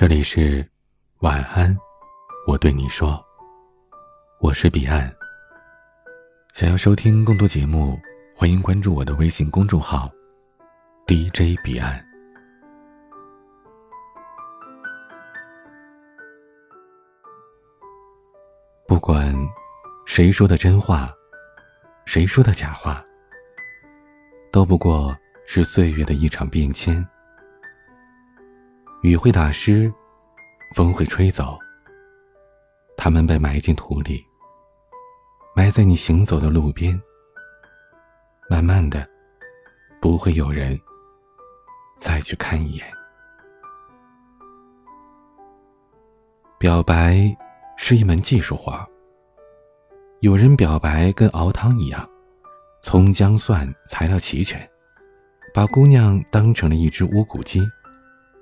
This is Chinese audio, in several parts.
这里是晚安，我对你说，我是彼岸。想要收听更多节目，欢迎关注我的微信公众号 DJ 彼岸。不管谁说的真话，谁说的假话，都不过是岁月的一场变迁。雨会打湿，风会吹走。他们被埋进土里，埋在你行走的路边。慢慢的，不会有人再去看一眼。表白是一门技术活有人表白跟熬汤一样，葱姜蒜材料齐全，把姑娘当成了一只乌骨鸡。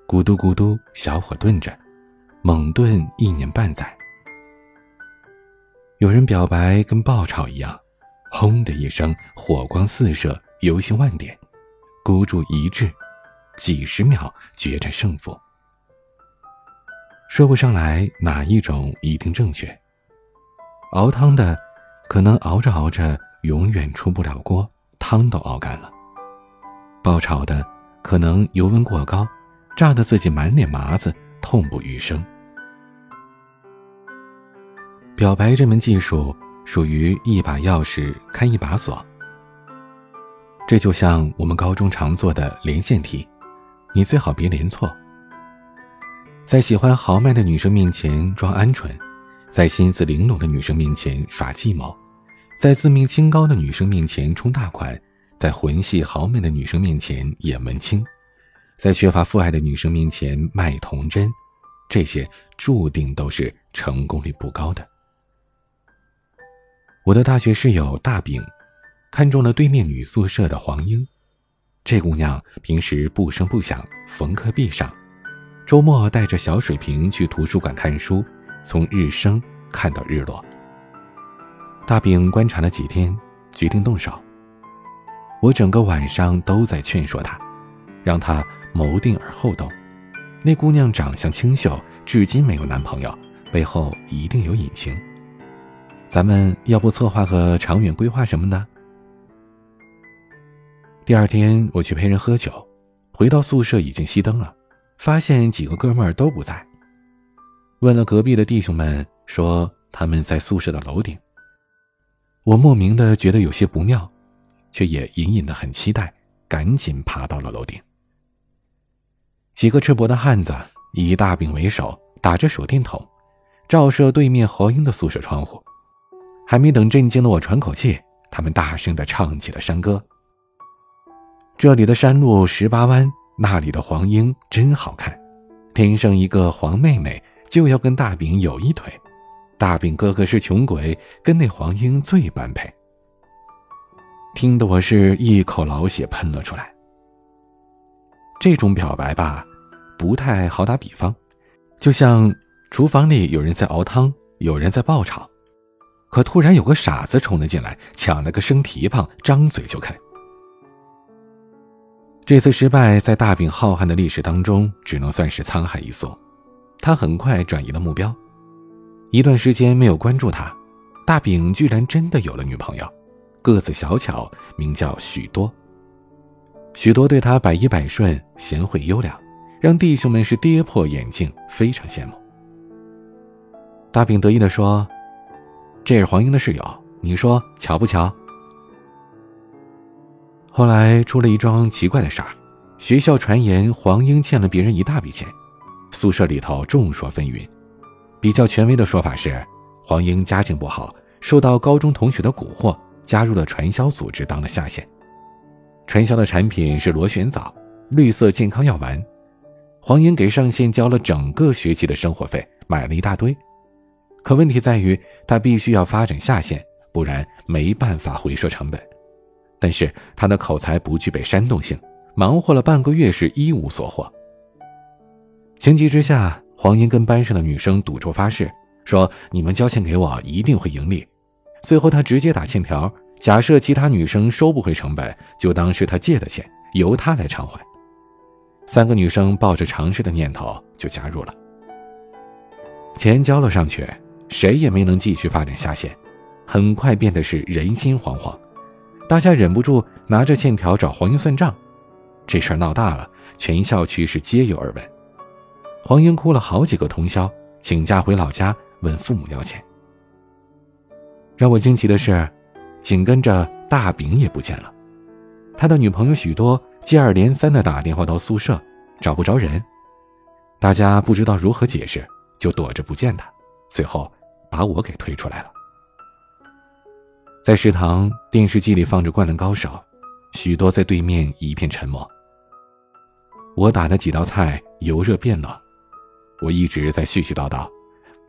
咕嘟咕嘟，小火炖着，猛炖一年半载。有人表白跟爆炒一样，轰的一声，火光四射，油星万点，孤注一掷，几十秒决战胜负。说不上来哪一种一定正确。熬汤的，可能熬着熬着永远出不了锅，汤都熬干了。爆炒的，可能油温过高。炸得自己满脸麻子，痛不欲生。表白这门技术属于一把钥匙开一把锁。这就像我们高中常做的连线题，你最好别连错。在喜欢豪迈的女生面前装鹌鹑，在心思玲珑的女生面前耍计谋，在自命清高的女生面前充大款，在魂系豪迈的女生面前演文青。在缺乏父爱的女生面前卖童真，这些注定都是成功率不高的。我的大学室友大饼，看中了对面女宿舍的黄英。这姑娘平时不声不响，逢课必上，周末带着小水瓶去图书馆看书，从日升看到日落。大饼观察了几天，决定动手。我整个晚上都在劝说她，让她。谋定而后动，那姑娘长相清秀，至今没有男朋友，背后一定有隐情。咱们要不策划个长远规划什么的？第二天我去陪人喝酒，回到宿舍已经熄灯了，发现几个哥们儿都不在。问了隔壁的弟兄们，说他们在宿舍的楼顶。我莫名的觉得有些不妙，却也隐隐的很期待，赶紧爬到了楼顶。几个赤膊的汉子以大饼为首，打着手电筒，照射对面何英的宿舍窗户。还没等震惊的我喘口气，他们大声的唱起了山歌。这里的山路十八弯，那里的黄莺真好看，天生一个黄妹妹就要跟大饼有一腿。大饼哥哥是穷鬼，跟那黄莺最般配。听得我是一口老血喷了出来。这种表白吧。不太好打比方，就像厨房里有人在熬汤，有人在爆炒，可突然有个傻子冲了进来，抢了个生蹄膀，张嘴就啃。这次失败在大饼浩瀚的历史当中，只能算是沧海一粟。他很快转移了目标，一段时间没有关注他，大饼居然真的有了女朋友，个子小巧，名叫许多。许多对他百依百顺，贤惠优良。让弟兄们是跌破眼镜，非常羡慕。大饼得意地说：“这是黄英的室友，你说巧不巧？”后来出了一桩奇怪的事儿，学校传言黄英欠了别人一大笔钱，宿舍里头众说纷纭。比较权威的说法是，黄英家境不好，受到高中同学的蛊惑，加入了传销组织当了下线。传销的产品是螺旋藻，绿色健康药丸。黄英给上线交了整个学期的生活费，买了一大堆。可问题在于，他必须要发展下线，不然没办法回收成本。但是他的口才不具备煽动性，忙活了半个月是一无所获。情急之下，黄英跟班上的女生赌咒发誓，说你们交钱给我，一定会盈利。最后他直接打欠条，假设其他女生收不回成本，就当是他借的钱，由他来偿还。三个女生抱着尝试的念头就加入了，钱交了上去，谁也没能继续发展下线，很快变得是人心惶惶，大家忍不住拿着欠条找黄英算账，这事儿闹大了，全校区是皆有耳闻。黄英哭了好几个通宵，请假回老家问父母要钱。让我惊奇的是，紧跟着大饼也不见了，他的女朋友许多接二连三的打电话到宿舍，找不着人，大家不知道如何解释。就躲着不见他，最后把我给推出来了。在食堂，电视机里放着《灌篮高手》，许多在对面一片沉默。我打的几道菜油热变冷，我一直在絮絮叨叨：“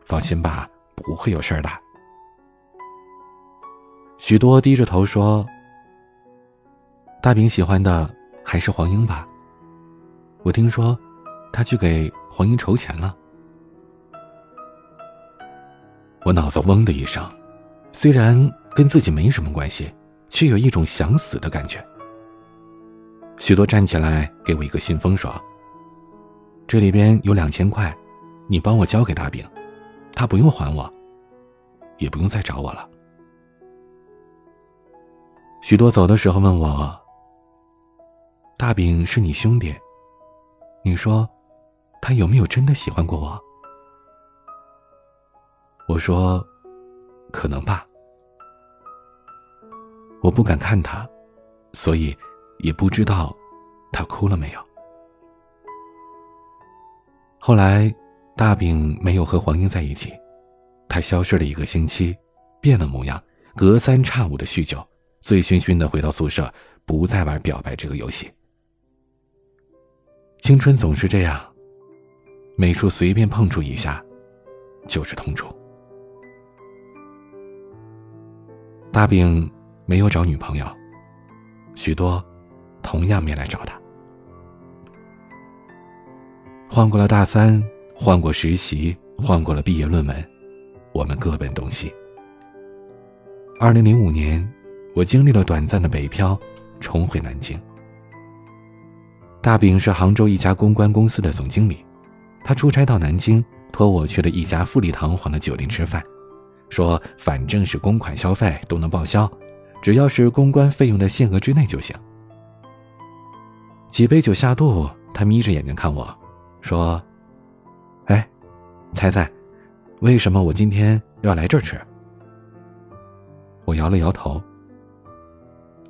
放心吧，不会有事的。”许多低着头说：“大饼喜欢的还是黄英吧？我听说他去给黄英筹钱了。”我脑子嗡的一声，虽然跟自己没什么关系，却有一种想死的感觉。许多站起来给我一个信封，说：“这里边有两千块，你帮我交给大饼，他不用还我，也不用再找我了。”许多走的时候问我：“大饼是你兄弟，你说他有没有真的喜欢过我？”我说：“可能吧。”我不敢看他，所以也不知道他哭了没有。后来，大饼没有和黄英在一起，他消失了一个星期，变了模样，隔三差五的酗酒，醉醺醺的回到宿舍，不再玩表白这个游戏。青春总是这样，每处随便碰触一下，就是痛处。大饼没有找女朋友，许多同样没来找他。换过了大三，换过实习，换过了毕业论文，我们各奔东西。二零零五年，我经历了短暂的北漂，重回南京。大饼是杭州一家公关公司的总经理，他出差到南京，托我去了一家富丽堂皇的酒店吃饭。说反正是公款消费都能报销，只要是公关费用的限额之内就行。几杯酒下肚，他眯着眼睛看我，说：“哎，猜猜，为什么我今天要来这儿吃？”我摇了摇头。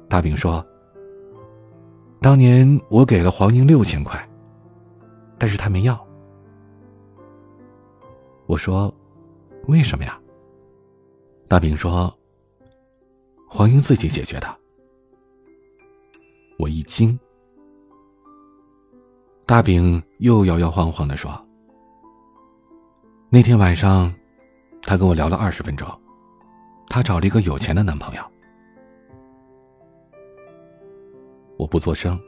大饼说：“当年我给了黄英六千块，但是他没要。”我说：“为什么呀？”大饼说：“黄英自己解决的。”我一惊。大饼又摇摇晃晃的说：“那天晚上，他跟我聊了二十分钟，他找了一个有钱的男朋友。”我不作声。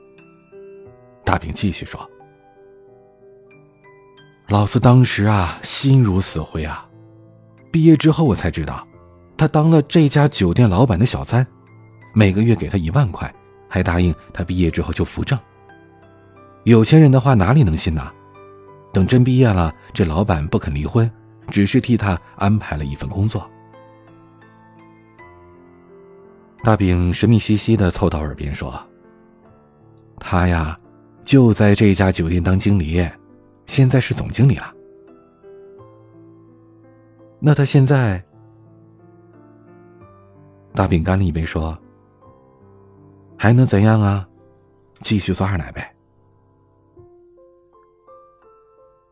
大饼继续说：“老子当时啊，心如死灰啊！毕业之后我才知道。”他当了这家酒店老板的小三，每个月给他一万块，还答应他毕业之后就扶正。有钱人的话哪里能信呐？等真毕业了，这老板不肯离婚，只是替他安排了一份工作。大饼神秘兮兮的凑到耳边说：“他呀，就在这家酒店当经理，现在是总经理了。那他现在？”大饼干了一杯，说：“还能怎样啊？继续做二奶呗。”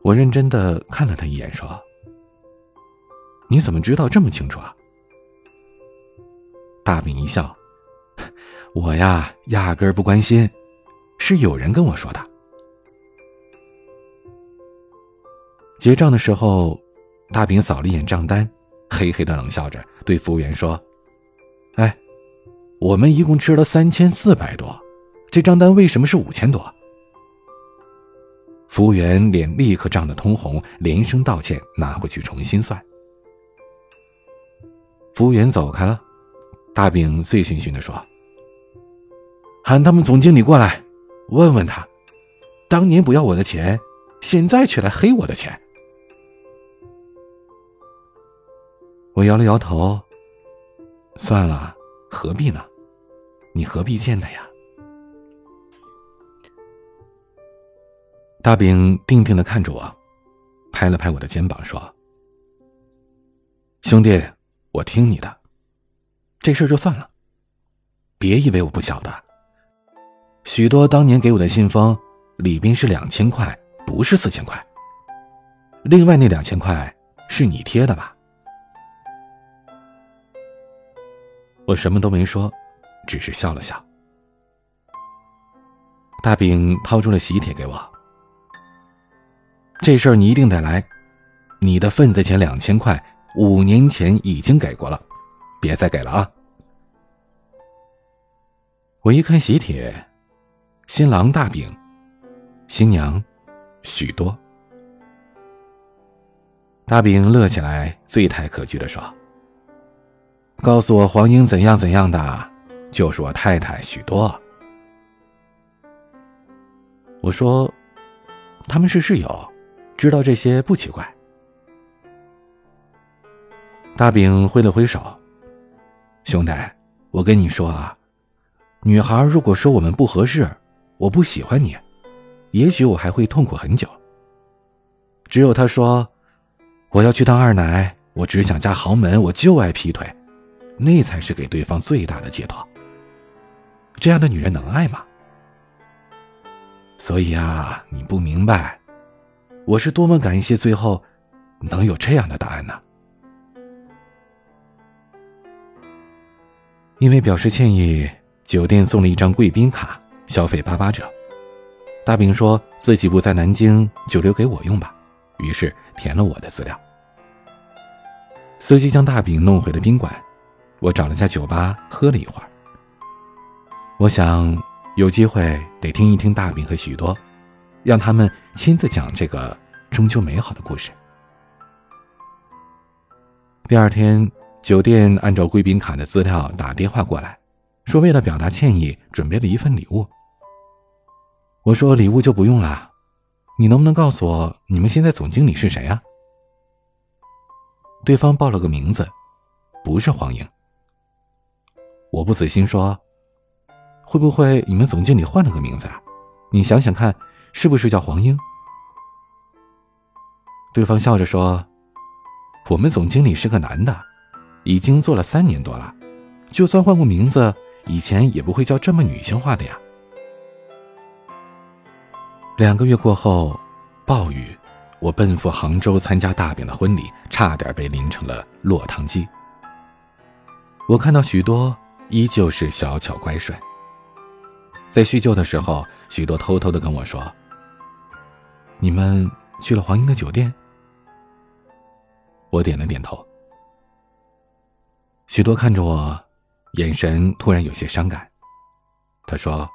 我认真的看了他一眼，说：“你怎么知道这么清楚啊？”大饼一笑：“ 我呀，压根儿不关心，是有人跟我说的。”结账的时候，大饼扫了一眼账单，嘿嘿的冷笑着，对服务员说。哎，我们一共吃了三千四百多，这账单为什么是五千多？服务员脸立刻涨得通红，连声道歉，拿回去重新算。服务员走开了，大饼醉醺醺的说：“喊他们总经理过来，问问他，当年不要我的钱，现在却来黑我的钱。”我摇了摇头。算了，何必呢？你何必见他呀？大饼定定的看着我，拍了拍我的肩膀，说：“兄弟，我听你的，这事就算了。别以为我不晓得，许多当年给我的信封里边是两千块，不是四千块。另外那两千块是你贴的吧？”我什么都没说，只是笑了笑。大饼掏出了喜帖给我。这事儿你一定得来，你的份子钱两千块，五年前已经给过了，别再给了啊！我一看喜帖，新郎大饼，新娘许多。大饼乐起来，醉态可掬的说：“告诉我黄英怎样怎样的，就是我太太许多。”我说：“他们是室友。”知道这些不奇怪。大饼挥了挥手：“兄弟，我跟你说啊，女孩如果说我们不合适，我不喜欢你，也许我还会痛苦很久。只有她说我要去当二奶，我只想嫁豪门，我就爱劈腿，那才是给对方最大的解脱。这样的女人能爱吗？所以啊，你不明白。”我是多么感谢最后能有这样的答案呢？因为表示歉意，酒店送了一张贵宾卡，消费八八折。大饼说自己不在南京，就留给我用吧，于是填了我的资料。司机将大饼弄回了宾馆，我找了家酒吧喝了一会儿。我想有机会得听一听大饼和许多。让他们亲自讲这个终究美好的故事。第二天，酒店按照贵宾卡的资料打电话过来，说为了表达歉意，准备了一份礼物。我说礼物就不用了，你能不能告诉我你们现在总经理是谁啊？对方报了个名字，不是黄英。我不死心说，会不会你们总经理换了个名字啊？你想想看。是不是叫黄英？对方笑着说：“我们总经理是个男的，已经做了三年多了，就算换过名字，以前也不会叫这么女性化的呀。”两个月过后，暴雨，我奔赴杭州参加大饼的婚礼，差点被淋成了落汤鸡。我看到许多依旧是小巧乖顺，在叙旧的时候，许多偷偷的跟我说。你们去了黄英的酒店？我点了点头。许多看着我，眼神突然有些伤感。他说：“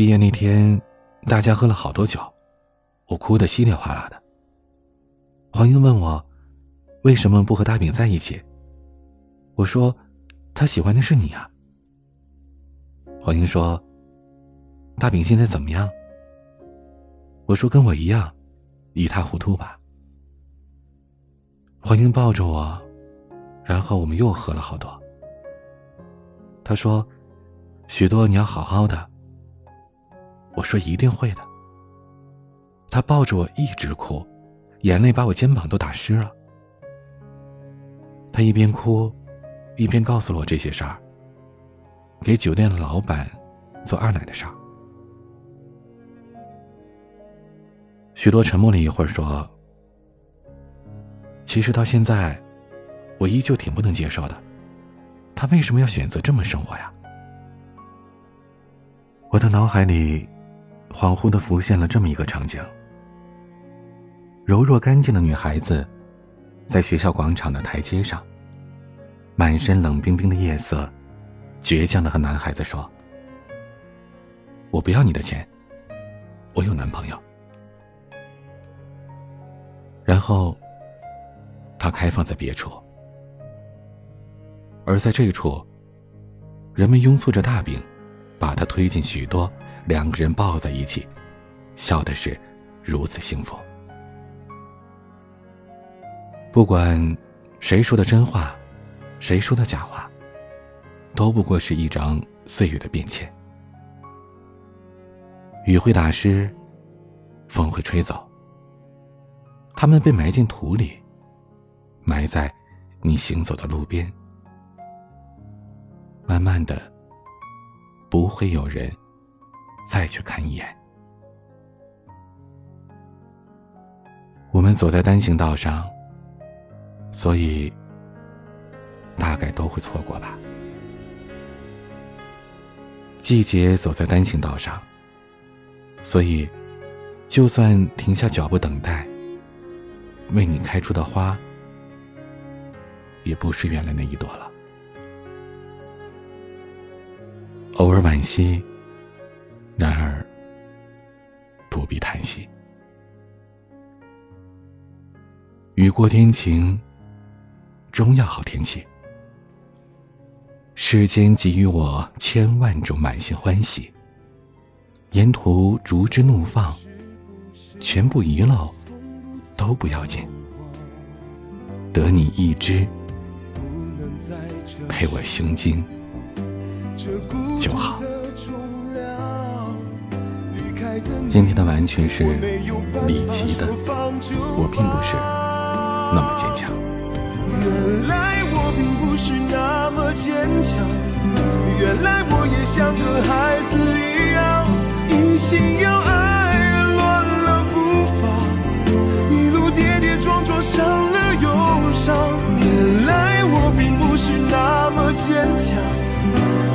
毕业那天，大家喝了好多酒，我哭得稀里哗啦的。黄英问我，为什么不和大饼在一起？我说，他喜欢的是你啊。黄英说：大饼现在怎么样？我说：“跟我一样，一塌糊涂吧。”黄英抱着我，然后我们又喝了好多。他说：“许多你要好好的。”我说：“一定会的。”他抱着我一直哭，眼泪把我肩膀都打湿了。他一边哭，一边告诉了我这些事儿。给酒店的老板做二奶的事儿。许多沉默了一会儿，说：“其实到现在，我依旧挺不能接受的。他为什么要选择这么生活呀？”我的脑海里，恍惚的浮现了这么一个场景：柔弱干净的女孩子，在学校广场的台阶上，满身冷冰冰的夜色，倔强的和男孩子说：“我不要你的钱，我有男朋友。”然后，他开放在别处，而在这处，人们拥簇着大饼，把他推进许多，两个人抱在一起，笑的是如此幸福。不管谁说的真话，谁说的假话，都不过是一张岁月的变迁。雨会打湿，风会吹走。他们被埋进土里，埋在你行走的路边。慢慢的，不会有人再去看一眼。我们走在单行道上，所以大概都会错过吧。季节走在单行道上，所以就算停下脚步等待，为你开出的花，也不是原来那一朵了。偶尔惋惜，然而不必叹息。雨过天晴，终要好天气。世间给予我千万种满心欢喜，沿途竹枝怒放，全部遗漏都不要紧，得你一枝陪我胸襟。就好。今天的完全是李琦的，我并不是那么坚强。原来我并不是那么坚强，原来我也像个孩子一样，一心要爱乱了步伐，一路跌跌撞撞伤了又伤。原来我并不是那么坚强。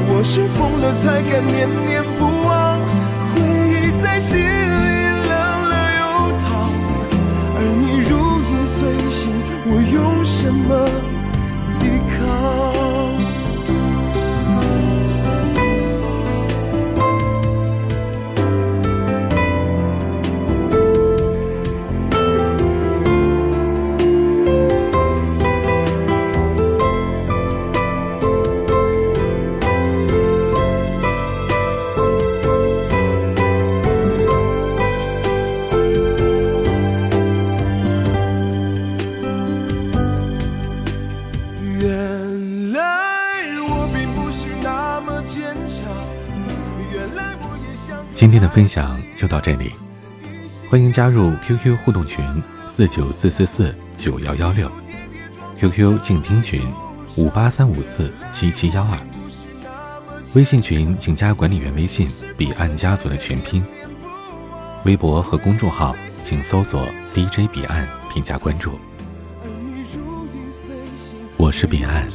我是疯了才敢念念不用今天的分享就到这里，欢迎加入 QQ 互动群四九四四四九幺幺六，QQ 静听群五八三五四七七幺二，微信群请加管理员微信彼岸家族的全拼，微博和公众号请搜索 DJ 彼岸添加关注。我是彼岸，